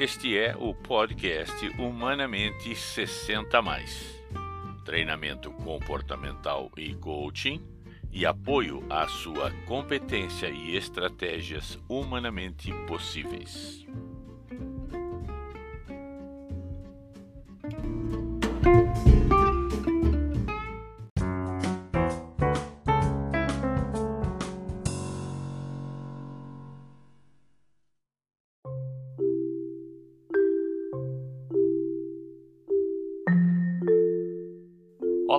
Este é o podcast Humanamente 60 mais. Treinamento comportamental e coaching e apoio à sua competência e estratégias humanamente possíveis.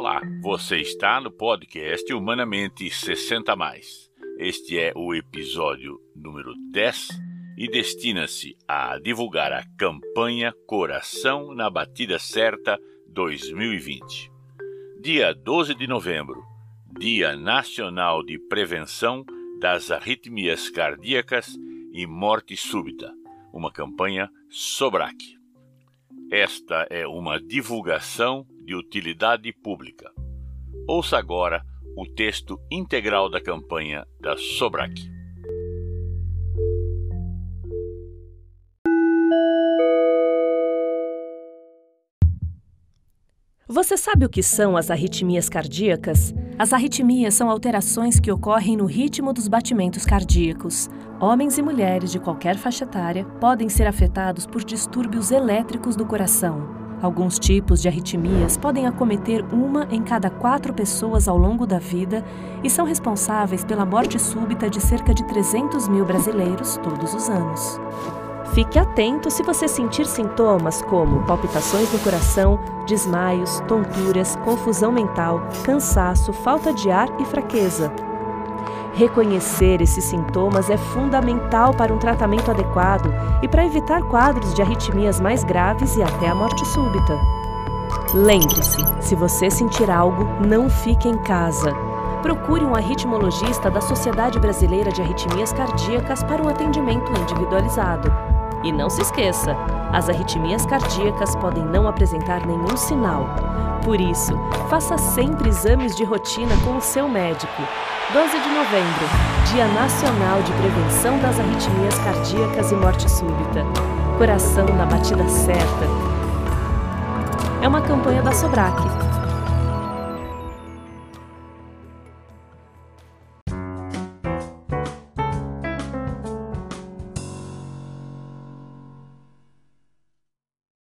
Olá, você está no podcast Humanamente 60 mais. Este é o episódio número 10 e destina-se a divulgar a campanha Coração na Batida Certa 2020. Dia 12 de novembro, Dia Nacional de Prevenção das Arritmias Cardíacas e Morte Súbita, uma campanha SOBRAC. Esta é uma divulgação de utilidade pública. Ouça agora o texto integral da campanha da Sobrac. Você sabe o que são as arritmias cardíacas? As arritmias são alterações que ocorrem no ritmo dos batimentos cardíacos. Homens e mulheres de qualquer faixa etária podem ser afetados por distúrbios elétricos do coração. Alguns tipos de arritmias podem acometer uma em cada quatro pessoas ao longo da vida e são responsáveis pela morte súbita de cerca de 300 mil brasileiros todos os anos. Fique atento se você sentir sintomas como palpitações no coração, desmaios, tonturas, confusão mental, cansaço, falta de ar e fraqueza. Reconhecer esses sintomas é fundamental para um tratamento adequado e para evitar quadros de arritmias mais graves e até a morte súbita. Lembre-se: se você sentir algo, não fique em casa. Procure um arritmologista da Sociedade Brasileira de Arritmias Cardíacas para um atendimento individualizado. E não se esqueça: as arritmias cardíacas podem não apresentar nenhum sinal. Por isso, faça sempre exames de rotina com o seu médico. 12 de novembro, Dia Nacional de Prevenção das Arritmias Cardíacas e Morte Súbita. Coração na batida certa. É uma campanha da Sobrac,